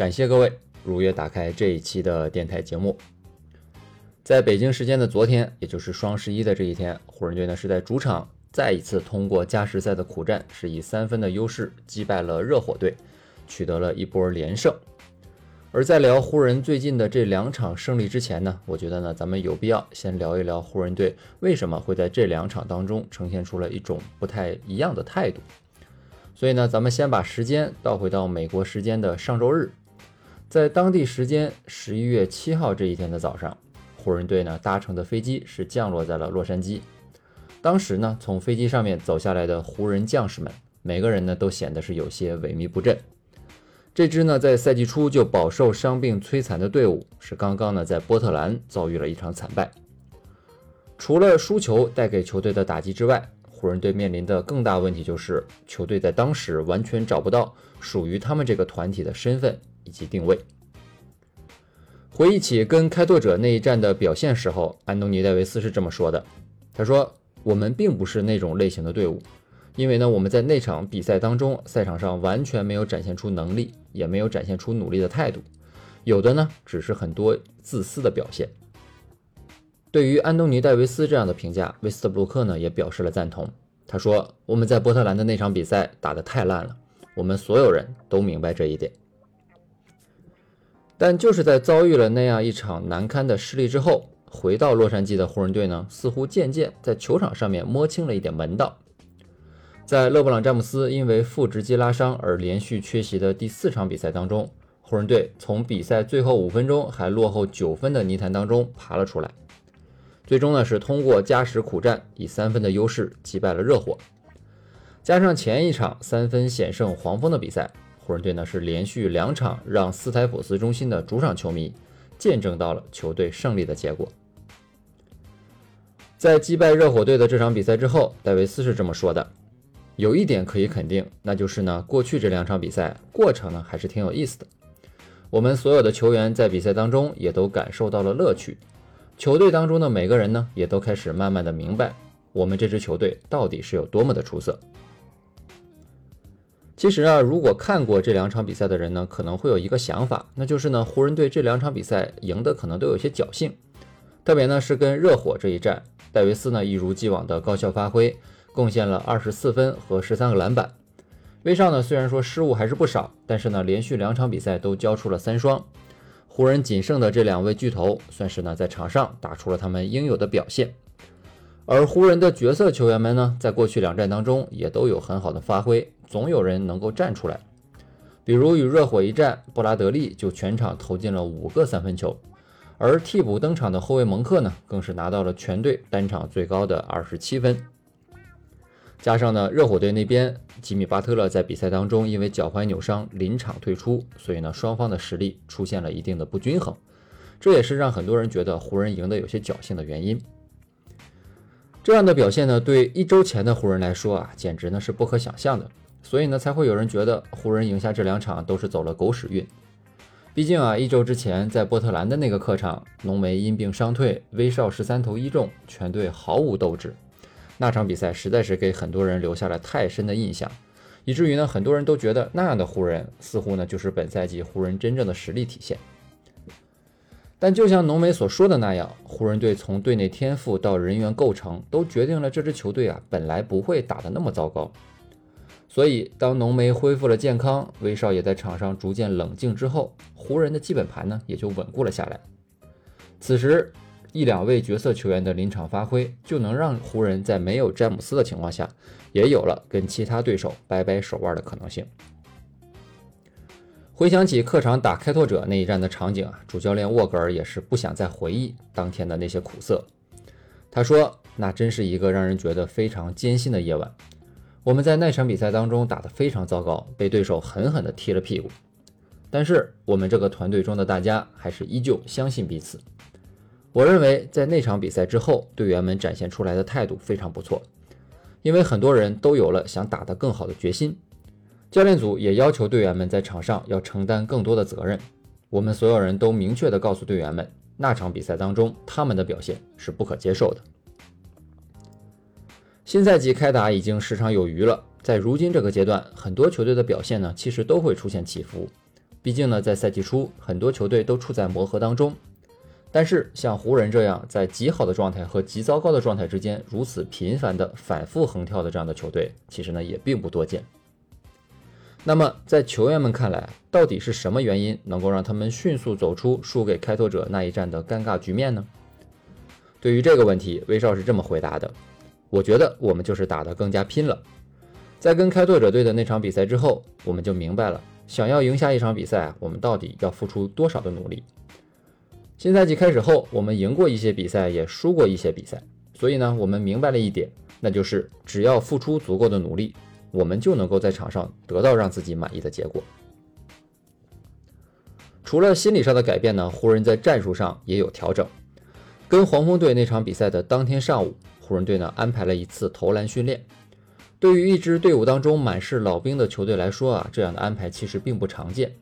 感谢各位如约打开这一期的电台节目。在北京时间的昨天，也就是双十一的这一天，湖人队呢是在主场再一次通过加时赛的苦战，是以三分的优势击败了热火队，取得了一波连胜。而在聊湖人最近的这两场胜利之前呢，我觉得呢，咱们有必要先聊一聊湖人队为什么会在这两场当中呈现出了一种不太一样的态度。所以呢，咱们先把时间倒回到美国时间的上周日，在当地时间十一月七号这一天的早上，湖人队呢搭乘的飞机是降落在了洛杉矶。当时呢，从飞机上面走下来的湖人将士们，每个人呢都显得是有些萎靡不振。这支呢，在赛季初就饱受伤病摧残的队伍，是刚刚呢在波特兰遭遇了一场惨败。除了输球带给球队的打击之外，湖人队面临的更大问题就是球队在当时完全找不到属于他们这个团体的身份以及定位。回忆起跟开拓者那一战的表现时候，安东尼·戴维斯是这么说的：“他说，我们并不是那种类型的队伍。”因为呢，我们在那场比赛当中，赛场上完全没有展现出能力，也没有展现出努力的态度，有的呢，只是很多自私的表现。对于安东尼·戴维斯这样的评价，威斯特布鲁克呢也表示了赞同。他说：“我们在波特兰的那场比赛打得太烂了，我们所有人都明白这一点。”但就是在遭遇了那样一场难堪的失利之后，回到洛杉矶的湖人队呢，似乎渐渐在球场上面摸清了一点门道。在勒布朗·詹姆斯因为腹直肌拉伤而连续缺席的第四场比赛当中，湖人队从比赛最后五分钟还落后九分的泥潭当中爬了出来，最终呢是通过加时苦战，以三分的优势击败了热火。加上前一场三分险胜黄蜂的比赛，湖人队呢是连续两场让斯台普斯中心的主场球迷见证到了球队胜利的结果。在击败热火队的这场比赛之后，戴维斯是这么说的。有一点可以肯定，那就是呢，过去这两场比赛过程呢还是挺有意思的。我们所有的球员在比赛当中也都感受到了乐趣，球队当中的每个人呢也都开始慢慢的明白我们这支球队到底是有多么的出色。其实啊，如果看过这两场比赛的人呢，可能会有一个想法，那就是呢，湖人队这两场比赛赢的可能都有些侥幸，特别呢是跟热火这一战，戴维斯呢一如既往的高效发挥。贡献了二十四分和十三个篮板。威少呢，虽然说失误还是不少，但是呢，连续两场比赛都交出了三双。湖人仅剩的这两位巨头，算是呢在场上打出了他们应有的表现。而湖人的角色球员们呢，在过去两战当中也都有很好的发挥，总有人能够站出来。比如与热火一战，布拉德利就全场投进了五个三分球，而替补登场的后卫蒙克呢，更是拿到了全队单场最高的二十七分。加上呢，热火队那边吉米巴特勒在比赛当中因为脚踝扭伤临场退出，所以呢，双方的实力出现了一定的不均衡，这也是让很多人觉得湖人赢得有些侥幸的原因。这样的表现呢，对一周前的湖人来说啊，简直呢是不可想象的，所以呢，才会有人觉得湖人赢下这两场都是走了狗屎运。毕竟啊，一周之前在波特兰的那个客场，浓眉因病伤退，威少十三投一中，全队毫无斗志。那场比赛实在是给很多人留下了太深的印象，以至于呢，很多人都觉得那样的湖人似乎呢就是本赛季湖人真正的实力体现。但就像浓眉所说的那样，湖人队从队内天赋到人员构成，都决定了这支球队啊本来不会打得那么糟糕。所以当浓眉恢复了健康，威少也在场上逐渐冷静之后，湖人的基本盘呢也就稳固了下来。此时。一两位角色球员的临场发挥，就能让湖人在没有詹姆斯的情况下，也有了跟其他对手掰掰手腕的可能性。回想起客场打开拓者那一战的场景啊，主教练沃格尔也是不想再回忆当天的那些苦涩。他说：“那真是一个让人觉得非常艰辛的夜晚。我们在那场比赛当中打得非常糟糕，被对手狠狠地踢了屁股。但是我们这个团队中的大家还是依旧相信彼此。我认为在那场比赛之后，队员们展现出来的态度非常不错，因为很多人都有了想打得更好的决心。教练组也要求队员们在场上要承担更多的责任。我们所有人都明确地告诉队员们，那场比赛当中他们的表现是不可接受的。新赛季开打已经十场有余了，在如今这个阶段，很多球队的表现呢，其实都会出现起伏。毕竟呢，在赛季初，很多球队都处在磨合当中。但是像湖人这样在极好的状态和极糟糕的状态之间如此频繁的反复横跳的这样的球队，其实呢也并不多见。那么在球员们看来，到底是什么原因能够让他们迅速走出输给开拓者那一战的尴尬局面呢？对于这个问题，威少是这么回答的。我觉得我们就是打得更加拼了。在跟开拓者队的那场比赛之后，我们就明白了，想要赢下一场比赛，我们到底要付出多少的努力。新赛季开始后，我们赢过一些比赛，也输过一些比赛，所以呢，我们明白了一点，那就是只要付出足够的努力，我们就能够在场上得到让自己满意的结果。除了心理上的改变呢，湖人在战术上也有调整。跟黄蜂队那场比赛的当天上午。湖人队呢安排了一次投篮训练。对于一支队伍当中满是老兵的球队来说啊，这样的安排其实并不常见。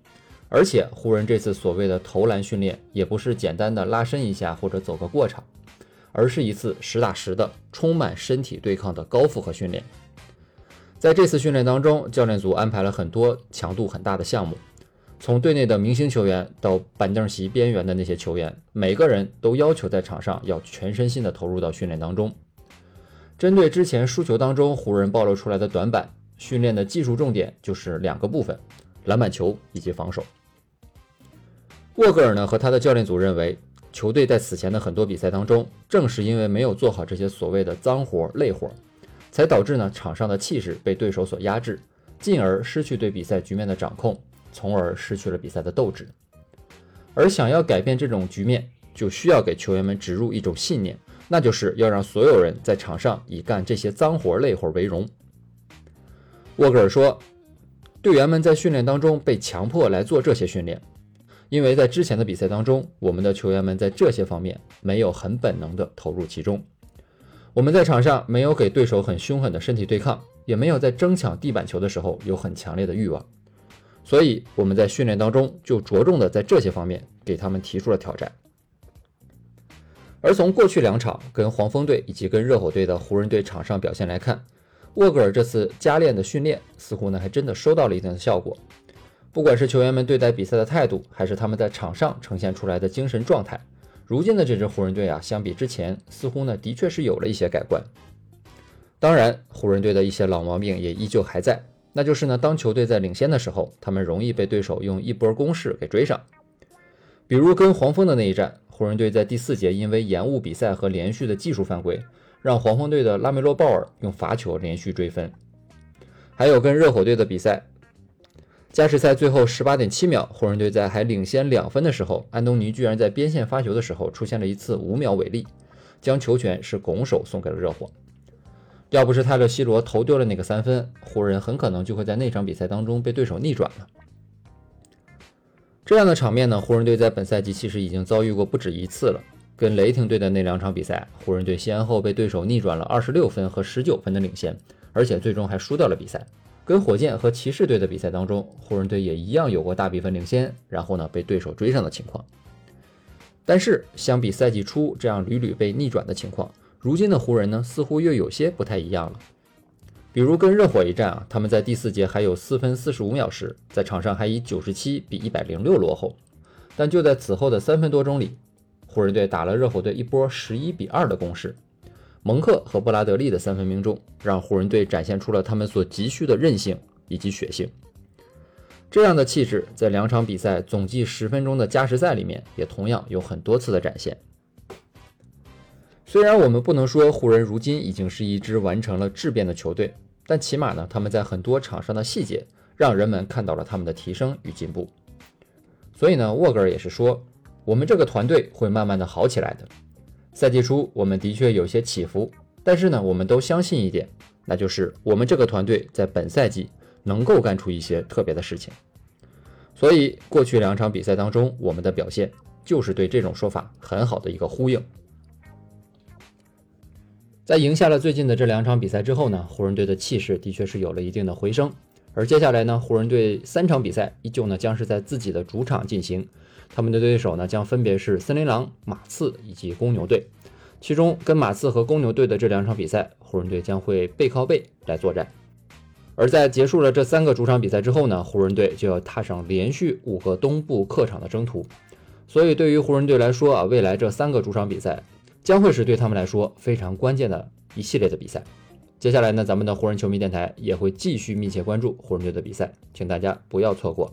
而且湖人这次所谓的投篮训练也不是简单的拉伸一下或者走个过场，而是一次实打实的充满身体对抗的高负荷训练。在这次训练当中，教练组安排了很多强度很大的项目，从队内的明星球员到板凳席边缘的那些球员，每个人都要求在场上要全身心的投入到训练当中。针对之前输球当中湖人暴露出来的短板，训练的技术重点就是两个部分：篮板球以及防守。沃格尔呢和他的教练组认为，球队在此前的很多比赛当中，正是因为没有做好这些所谓的脏活累活，才导致呢场上的气势被对手所压制，进而失去对比赛局面的掌控，从而失去了比赛的斗志。而想要改变这种局面，就需要给球员们植入一种信念。那就是要让所有人在场上以干这些脏活累活为荣。沃格尔说，队员们在训练当中被强迫来做这些训练，因为在之前的比赛当中，我们的球员们在这些方面没有很本能的投入其中。我们在场上没有给对手很凶狠的身体对抗，也没有在争抢地板球的时候有很强烈的欲望，所以我们在训练当中就着重的在这些方面给他们提出了挑战。而从过去两场跟黄蜂队以及跟热火队的湖人队场上表现来看，沃格尔这次加练的训练似乎呢还真的收到了一定的效果。不管是球员们对待比赛的态度，还是他们在场上呈现出来的精神状态，如今的这支湖人队啊，相比之前似乎呢的确是有了一些改观。当然，湖人队的一些老毛病也依旧还在，那就是呢，当球队在领先的时候，他们容易被对手用一波攻势给追上，比如跟黄蜂的那一战。湖人队在第四节因为延误比赛和连续的技术犯规，让黄蜂队的拉梅洛·鲍尔用罚球连续追分。还有跟热火队的比赛，加时赛最后十八点七秒，湖人队在还领先两分的时候，安东尼居然在边线发球的时候出现了一次五秒违例，将球权是拱手送给了热火。要不是泰勒·西罗投丢了那个三分，湖人很可能就会在那场比赛当中被对手逆转了。这样的场面呢，湖人队在本赛季其实已经遭遇过不止一次了。跟雷霆队的那两场比赛，湖人队先后被对手逆转了二十六分和十九分的领先，而且最终还输掉了比赛。跟火箭和骑士队的比赛当中，湖人队也一样有过大比分领先，然后呢被对手追上的情况。但是相比赛季初这样屡屡被逆转的情况，如今的湖人呢似乎又有些不太一样了。比如跟热火一战啊，他们在第四节还有四分四十五秒时，在场上还以九十七比一百零六落后，但就在此后的三分多钟里，湖人队打了热火队一波十一比二的攻势。蒙克和布拉德利的三分命中，让湖人队展现出了他们所急需的韧性以及血性。这样的气质在两场比赛总计十分钟的加时赛里面，也同样有很多次的展现。虽然我们不能说湖人如今已经是一支完成了质变的球队，但起码呢，他们在很多场上的细节让人们看到了他们的提升与进步。所以呢，沃格尔也是说，我们这个团队会慢慢的好起来的。赛季初我们的确有些起伏，但是呢，我们都相信一点，那就是我们这个团队在本赛季能够干出一些特别的事情。所以过去两场比赛当中，我们的表现就是对这种说法很好的一个呼应。在赢下了最近的这两场比赛之后呢，湖人队的气势的确是有了一定的回升。而接下来呢，湖人队三场比赛依旧呢将是在自己的主场进行，他们的对手呢将分别是森林狼、马刺以及公牛队。其中跟马刺和公牛队的这两场比赛，湖人队将会背靠背来作战。而在结束了这三个主场比赛之后呢，湖人队就要踏上连续五个东部客场的征途。所以对于湖人队来说啊，未来这三个主场比赛。将会是对他们来说非常关键的一系列的比赛。接下来呢，咱们的湖人球迷电台也会继续密切关注湖人队的比赛，请大家不要错过。